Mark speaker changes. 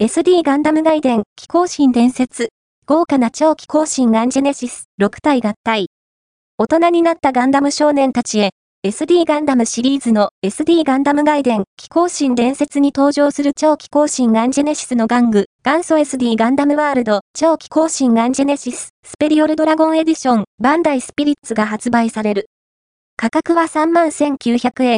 Speaker 1: SD ガンダム外伝、気候神伝説、豪華な超気候神アンジェネシス、6体合体。大人になったガンダム少年たちへ、SD ガンダムシリーズの SD ガンダム外伝、気候神伝説に登場する超気候神アンジェネシスの玩具、元祖 SD ガンダムワールド、超気候神アンジェネシス、スペリオルドラゴンエディション、バンダイスピリッツが発売される。価格は31,900円、